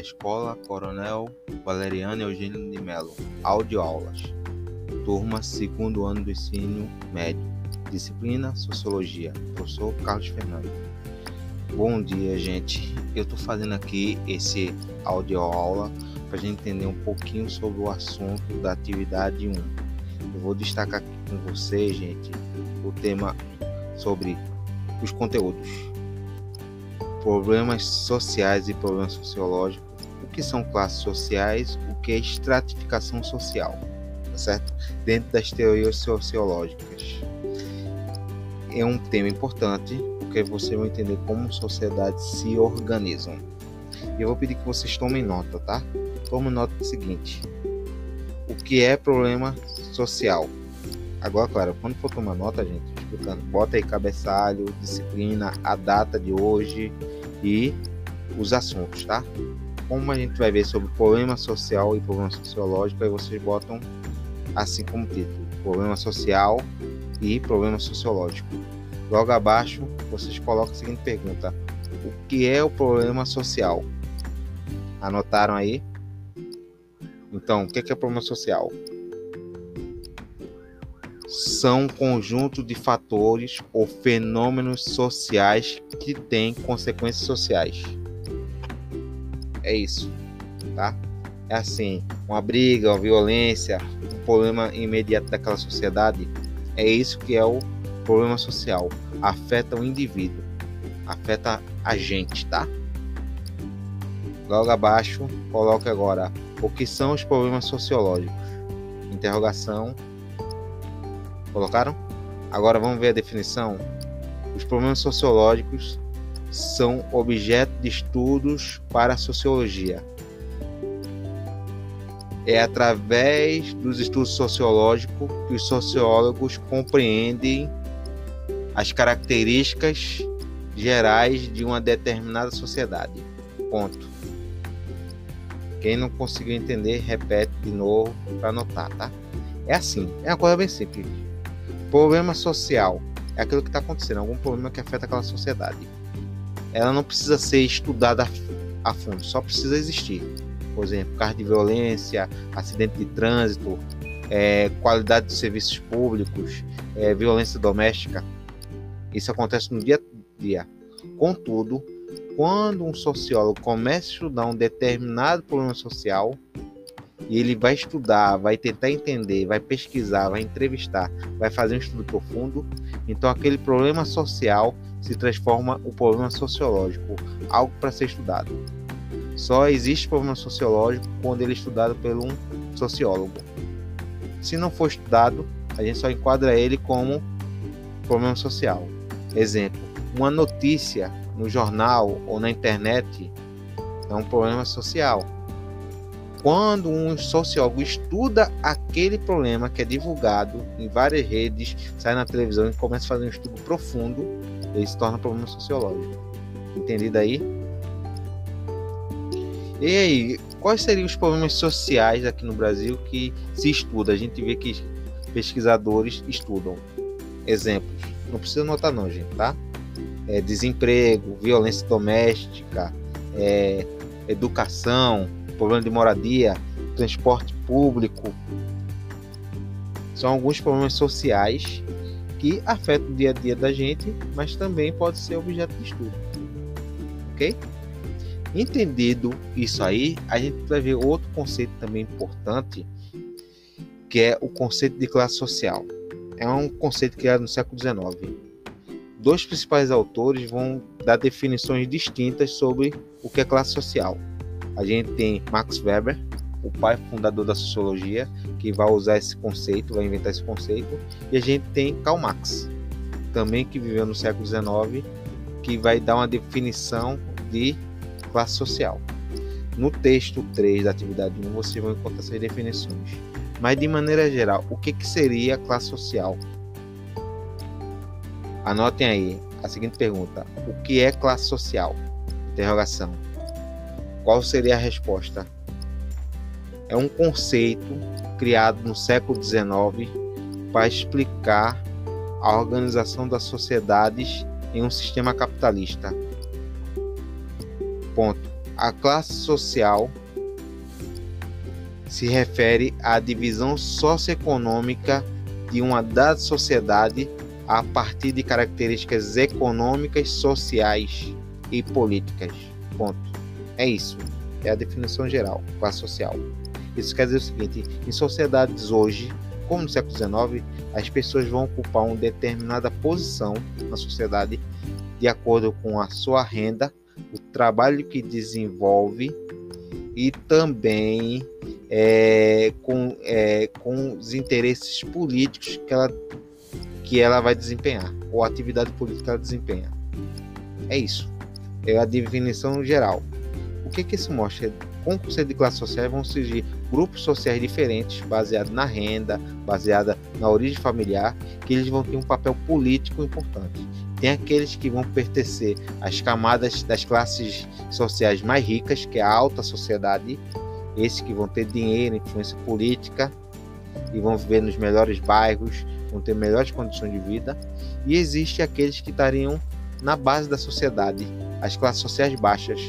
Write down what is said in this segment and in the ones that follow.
Escola Coronel Valeriano Eugênio de Melo. Audioaulas. Turma segundo ano do ensino médio. Disciplina Sociologia. Professor Carlos Fernando. Bom dia, gente. Eu estou fazendo aqui esse audioaula para a gente entender um pouquinho sobre o assunto da atividade 1. Eu vou destacar aqui com vocês, gente, o tema sobre os conteúdos problemas sociais e problemas sociológicos, que são classes sociais, o que é estratificação social, tá certo? Dentro das teorias sociológicas. É um tema importante, porque você vai entender como sociedades se organizam. E eu vou pedir que vocês tomem nota, tá? Tome nota do seguinte: o que é problema social? Agora, claro, quando for tomar nota, gente, explicando, bota aí cabeçalho, disciplina, a data de hoje e os assuntos, tá? Como a gente vai ver sobre problema social e problema sociológico, aí vocês botam assim como título: problema social e problema sociológico. Logo abaixo, vocês colocam a seguinte pergunta: O que é o problema social? Anotaram aí? Então, o que é, é problema social? são um conjunto de fatores ou fenômenos sociais que têm consequências sociais. É isso, tá? É assim, uma briga, uma violência, um problema imediato daquela sociedade. É isso que é o problema social. Afeta o indivíduo, afeta a gente, tá? Logo abaixo, coloque agora o que são os problemas sociológicos. Interrogação Colocaram? Agora vamos ver a definição. Os problemas sociológicos são objeto de estudos para a sociologia. É através dos estudos sociológicos que os sociólogos compreendem as características gerais de uma determinada sociedade. Ponto. Quem não conseguiu entender, repete de novo para anotar, tá? É assim, é uma coisa bem simples. Problema social é aquilo que está acontecendo, algum problema que afeta aquela sociedade. Ela não precisa ser estudada a fundo, só precisa existir. Por exemplo, caso de violência, acidente de trânsito, é, qualidade dos serviços públicos, é, violência doméstica. Isso acontece no dia a dia. Contudo, quando um sociólogo começa a estudar um determinado problema social, e ele vai estudar, vai tentar entender, vai pesquisar, vai entrevistar, vai fazer um estudo profundo, então aquele problema social se transforma o problema sociológico, algo para ser estudado. Só existe problema sociológico quando ele é estudado por um sociólogo. Se não for estudado, a gente só enquadra ele como problema social. Exemplo: uma notícia no jornal ou na internet é um problema social quando um sociólogo estuda aquele problema que é divulgado em várias redes, sai na televisão e começa a fazer um estudo profundo, ele se torna problema sociológico. Entendido aí? E aí, quais seriam os problemas sociais aqui no Brasil que se estuda? A gente vê que pesquisadores estudam. Exemplos. Não precisa anotar não, gente, tá? É, desemprego, violência doméstica, é, educação, problema de moradia, transporte público. São alguns problemas sociais que afetam o dia a dia da gente, mas também pode ser objeto de estudo. Ok? Entendido isso aí, a gente vai ver outro conceito também importante, que é o conceito de classe social. É um conceito criado no século XIX. Dois principais autores vão dar definições distintas sobre o que é classe social a gente tem Max Weber, o pai fundador da sociologia, que vai usar esse conceito, vai inventar esse conceito, e a gente tem Karl Marx, também que viveu no século XIX, que vai dar uma definição de classe social. No texto 3 da atividade 1 você vai encontrar essas definições. Mas de maneira geral, o que, que seria classe social? Anotem aí a seguinte pergunta: O que é classe social? Interrogação. Qual seria a resposta? É um conceito criado no século XIX para explicar a organização das sociedades em um sistema capitalista. Ponto. A classe social se refere à divisão socioeconômica de uma dada sociedade a partir de características econômicas, sociais e políticas. Ponto. É isso. É a definição geral, classe social. Isso quer dizer o seguinte: em sociedades hoje, como no século XIX, as pessoas vão ocupar uma determinada posição na sociedade de acordo com a sua renda, o trabalho que desenvolve e também é, com, é, com os interesses políticos que ela, que ela vai desempenhar, ou a atividade política que ela desempenha. É isso. É a definição geral. O que, que isso mostra? Com o conceito de classe social vão surgir grupos sociais diferentes, baseados na renda, baseada na origem familiar, que eles vão ter um papel político importante. Tem aqueles que vão pertencer às camadas das classes sociais mais ricas, que é a alta sociedade, esses que vão ter dinheiro, influência política e vão viver nos melhores bairros, vão ter melhores condições de vida. E existe aqueles que estariam na base da sociedade, as classes sociais baixas,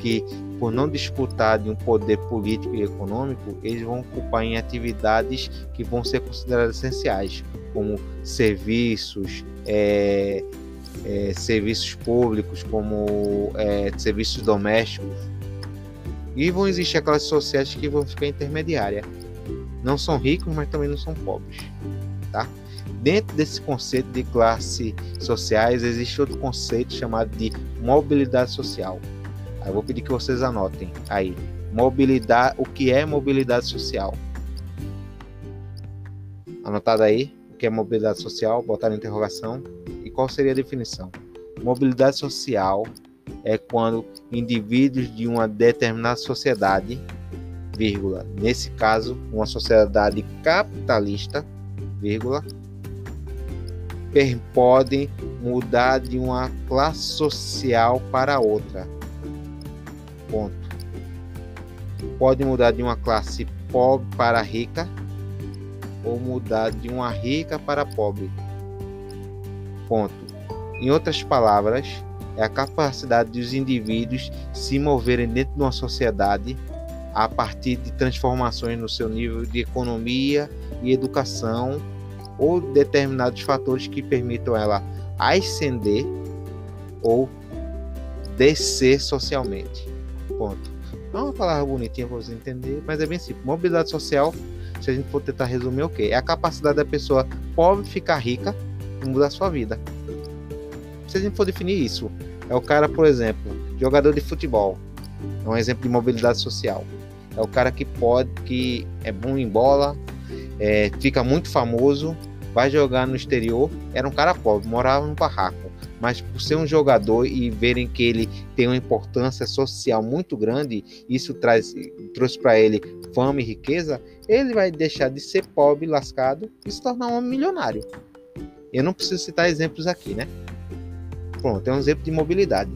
que por não disputar de um poder político e econômico, eles vão ocupar em atividades que vão ser consideradas essenciais, como serviços, é, é, serviços públicos, como é, serviços domésticos. E vão existir aquelas sociedades que vão ficar intermediárias. Não são ricos, mas também não são pobres. Tá? Dentro desse conceito de classes sociais, existe outro conceito chamado de mobilidade social. Eu vou pedir que vocês anotem aí. Mobilidade, o que é mobilidade social? Anotado aí, o que é mobilidade social? Botar na interrogação qual seria a definição? Mobilidade social é quando indivíduos de uma determinada sociedade, vírgula, nesse caso, uma sociedade capitalista, vírgula, podem mudar de uma classe social para outra. Ponto. Pode mudar de uma classe pobre para rica ou mudar de uma rica para pobre. Ponto. Em outras palavras, é a capacidade dos indivíduos se moverem dentro de uma sociedade a partir de transformações no seu nível de economia e educação ou determinados fatores que permitam ela ascender ou descer socialmente. Ponto. Não é uma palavra bonitinha para você entender, mas é bem simples. Mobilidade social, se a gente for tentar resumir, o okay, que? É a capacidade da pessoa pobre ficar rica mudar a sua vida. Se a gente for definir isso, é o cara, por exemplo, jogador de futebol, é um exemplo de mobilidade social. É o cara que pode, que é bom em bola, é, fica muito famoso, vai jogar no exterior. Era um cara pobre, morava no barraco, mas por ser um jogador e verem que ele tem uma importância social muito grande, isso traz, trouxe para ele fama e riqueza. Ele vai deixar de ser pobre, lascado e se tornar um milionário. Eu não preciso citar exemplos aqui, né? Pronto, é um exemplo de mobilidade.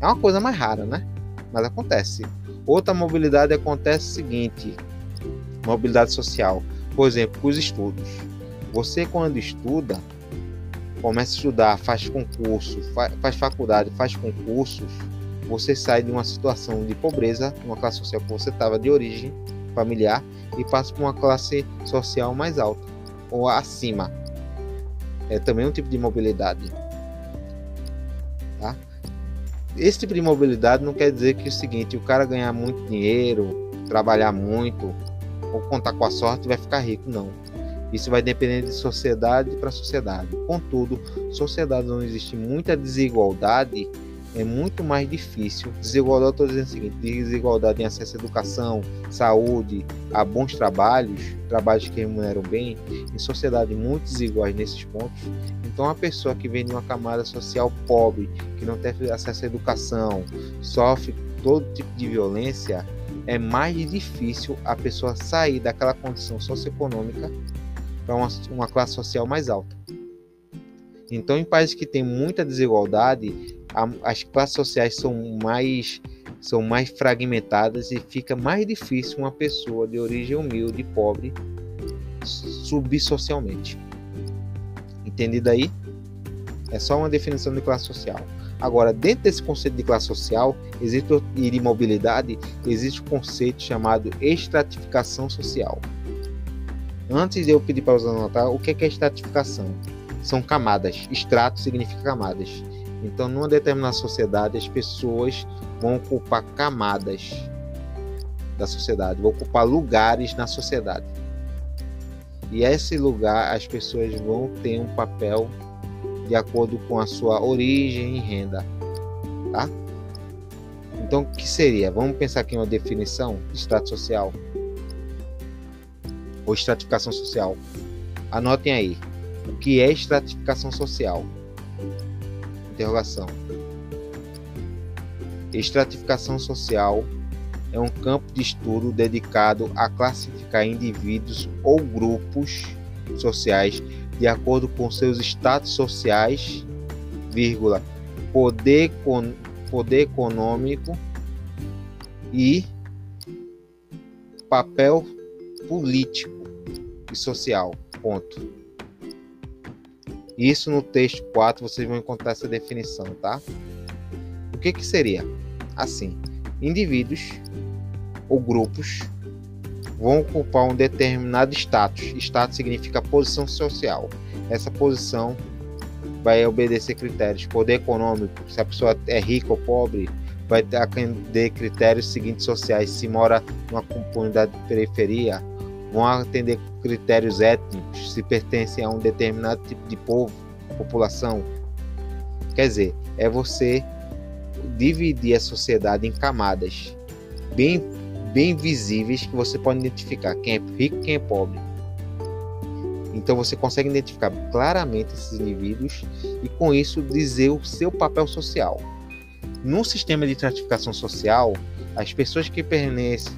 É uma coisa mais rara, né? Mas acontece. Outra mobilidade acontece o seguinte: mobilidade social. Por exemplo, os estudos. Você, quando estuda, começa a estudar, faz concurso, faz, faculdade, faz concursos, você sai de uma situação de pobreza, uma classe social que você estava de origem familiar, e passa para uma classe social mais alta ou acima é também um tipo de mobilidade. Tá? Esse tipo de mobilidade não quer dizer que é o seguinte, o cara ganhar muito dinheiro, trabalhar muito, ou contar com a sorte vai ficar rico, não. Isso vai depender de sociedade para sociedade. Contudo, sociedades onde existe muita desigualdade, é muito mais difícil. Desigualdade, estou dizendo o seguinte: desigualdade em acesso à educação, saúde, a bons trabalhos, trabalhos que remuneram bem, em sociedades muito desiguais nesses pontos. Então, a pessoa que vem de uma camada social pobre, que não tem acesso à educação, sofre todo tipo de violência, é mais difícil a pessoa sair daquela condição socioeconômica para uma, uma classe social mais alta. Então, em países que têm muita desigualdade, as classes sociais são mais são mais fragmentadas e fica mais difícil uma pessoa de origem humilde pobre subir socialmente. Entendido aí? É só uma definição de classe social. Agora, dentro desse conceito de classe social existe, e de mobilidade, existe um conceito chamado estratificação social. Antes de eu pedir para você anotar, o que é estratificação? São camadas. Estrato significa camadas. Então, numa determinada sociedade, as pessoas vão ocupar camadas da sociedade, vão ocupar lugares na sociedade. E esse lugar, as pessoas vão ter um papel de acordo com a sua origem e renda, tá? Então, o que seria? Vamos pensar aqui uma definição de extrato social ou estratificação social. Anotem aí. O que é estratificação social? Interrogação. Estratificação social é um campo de estudo dedicado a classificar indivíduos ou grupos sociais de acordo com seus status sociais, vírgula, poder, poder econômico e papel político e social. Ponto. Isso no texto 4 vocês vão encontrar essa definição, tá? O que que seria? Assim, indivíduos ou grupos vão ocupar um determinado status. Status significa posição social. Essa posição vai obedecer critérios. Poder econômico, se a pessoa é rica ou pobre, vai atender critérios seguintes sociais. Se mora numa comunidade de periferia, vão atender critérios étnicos, se pertencem a um determinado tipo de povo, população. Quer dizer, é você dividir a sociedade em camadas bem bem visíveis que você pode identificar quem é rico e quem é pobre. Então você consegue identificar claramente esses indivíduos e com isso dizer o seu papel social. No sistema de estratificação social, as pessoas que pertencem,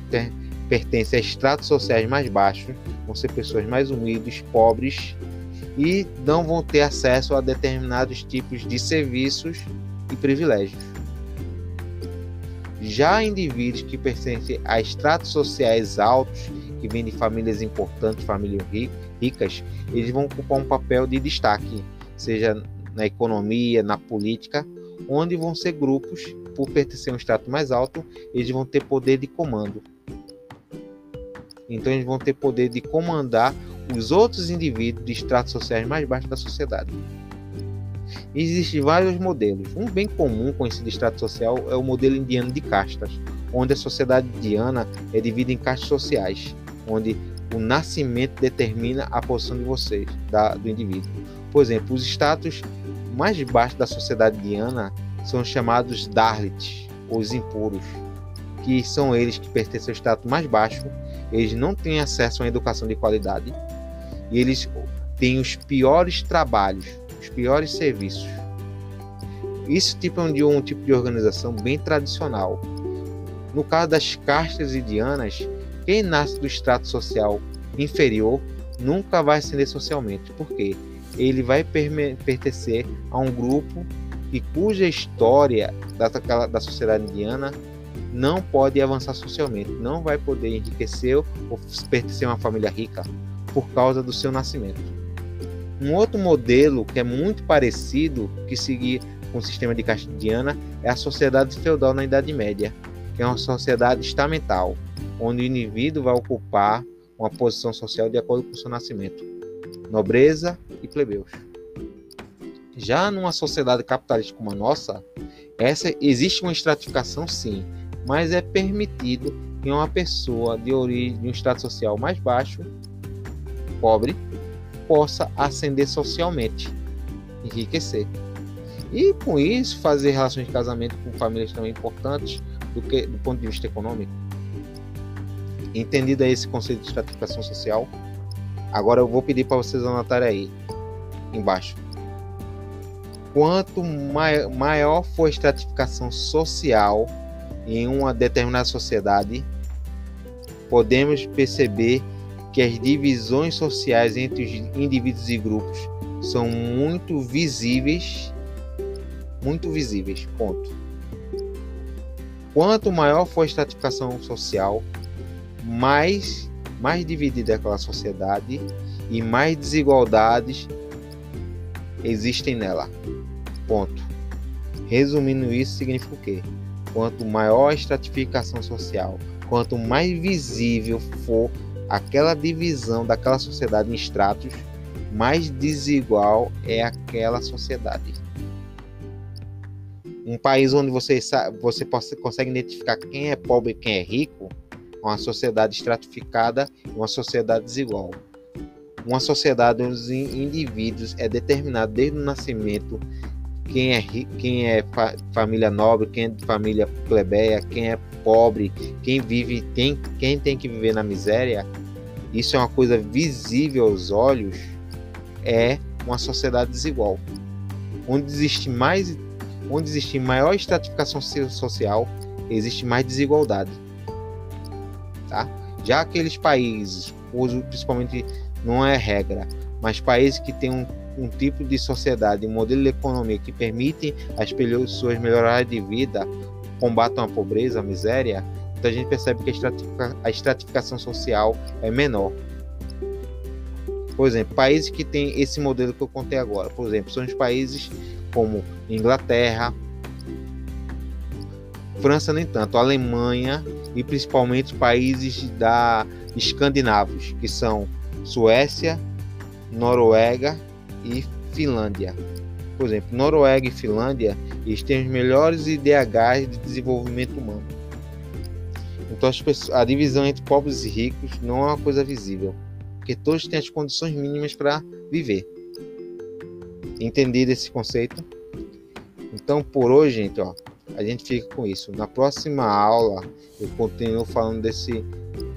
pertencem a estratos sociais mais baixos vão ser pessoas mais humildes, pobres e não vão ter acesso a determinados tipos de serviços e privilégios. Já indivíduos que pertencem a estratos sociais altos, que vêm de famílias importantes, famílias ricas, eles vão ocupar um papel de destaque, seja na economia, na política, onde vão ser grupos, por pertencer a um estrato mais alto, eles vão ter poder de comando. Então eles vão ter poder de comandar os outros indivíduos de estratos sociais mais baixos da sociedade. Existem vários modelos. Um bem comum conhecido de extrato social é o modelo indiano de castas, onde a sociedade indiana é dividida em castas sociais, onde o nascimento determina a posição de vocês, da, do indivíduo. Por exemplo, os status mais baixos da sociedade indiana são chamados Dalits, os impuros, que são eles que pertencem ao status mais baixo, eles não têm acesso a uma educação de qualidade e eles têm os piores trabalhos, os piores serviços. Isso tipo é de um tipo de organização bem tradicional. No caso das castas indianas, quem nasce do extrato social inferior nunca vai ascender socialmente, porque ele vai pertencer a um grupo cuja história da sociedade indiana não pode avançar socialmente, não vai poder enriquecer ou pertencer a uma família rica por causa do seu nascimento. Um outro modelo que é muito parecido, que seguir com o sistema de Castidiana, é a sociedade feudal na Idade Média, que é uma sociedade estamental, onde o indivíduo vai ocupar uma posição social de acordo com o seu nascimento, nobreza e plebeus. Já numa sociedade capitalista como a nossa, essa existe uma estratificação sim, mas é permitido que uma pessoa de origem de um estado social mais baixo, pobre, possa ascender socialmente, enriquecer. E com isso fazer relações de casamento com famílias também importantes do que do ponto de vista econômico. Entendido esse conceito de estratificação social, agora eu vou pedir para vocês anotarem aí embaixo. Quanto maior for a estratificação social em uma determinada sociedade, podemos perceber que as divisões sociais entre os indivíduos e grupos são muito visíveis, muito visíveis, ponto. Quanto maior for a estratificação social, mais mais dividida é aquela sociedade e mais desigualdades existem nela. Ponto. Resumindo isso, significa o quê? Quanto maior a estratificação social, quanto mais visível for aquela divisão daquela sociedade em estratos, mais desigual é aquela sociedade. Um país onde você, você consegue identificar quem é pobre e quem é rico, uma sociedade estratificada uma sociedade desigual. Uma sociedade onde os indivíduos é determinado desde o nascimento quem é, quem é fa família nobre, quem é família plebeia, quem é pobre, quem vive, tem, quem tem que viver na miséria, isso é uma coisa visível aos olhos, é uma sociedade desigual. Onde existe mais, onde existe maior estratificação social, existe mais desigualdade. Tá? Já aqueles países, principalmente não é regra, mas países que têm um um tipo de sociedade, um modelo de economia que permite as pessoas melhorar de vida, combatam a pobreza, a miséria, então a gente percebe que a estratificação social é menor. Por exemplo, países que têm esse modelo que eu contei agora, por exemplo, são os países como Inglaterra, França nem tanto, Alemanha e principalmente países da escandinavos, que são Suécia, Noruega e Finlândia. Por exemplo, Noruega e Finlândia eles têm os melhores IDHs de desenvolvimento humano. Então a divisão entre pobres e ricos não é uma coisa visível, porque todos têm as condições mínimas para viver. Entendido esse conceito? Então por hoje, gente, ó, a gente fica com isso. Na próxima aula eu continuo falando desse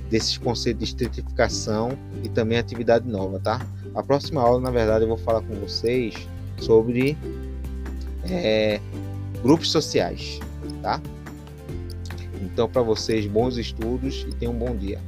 desses conceitos de estratificação e também atividade nova, tá? A próxima aula, na verdade, eu vou falar com vocês sobre é, grupos sociais, tá? Então, para vocês, bons estudos e tenham um bom dia.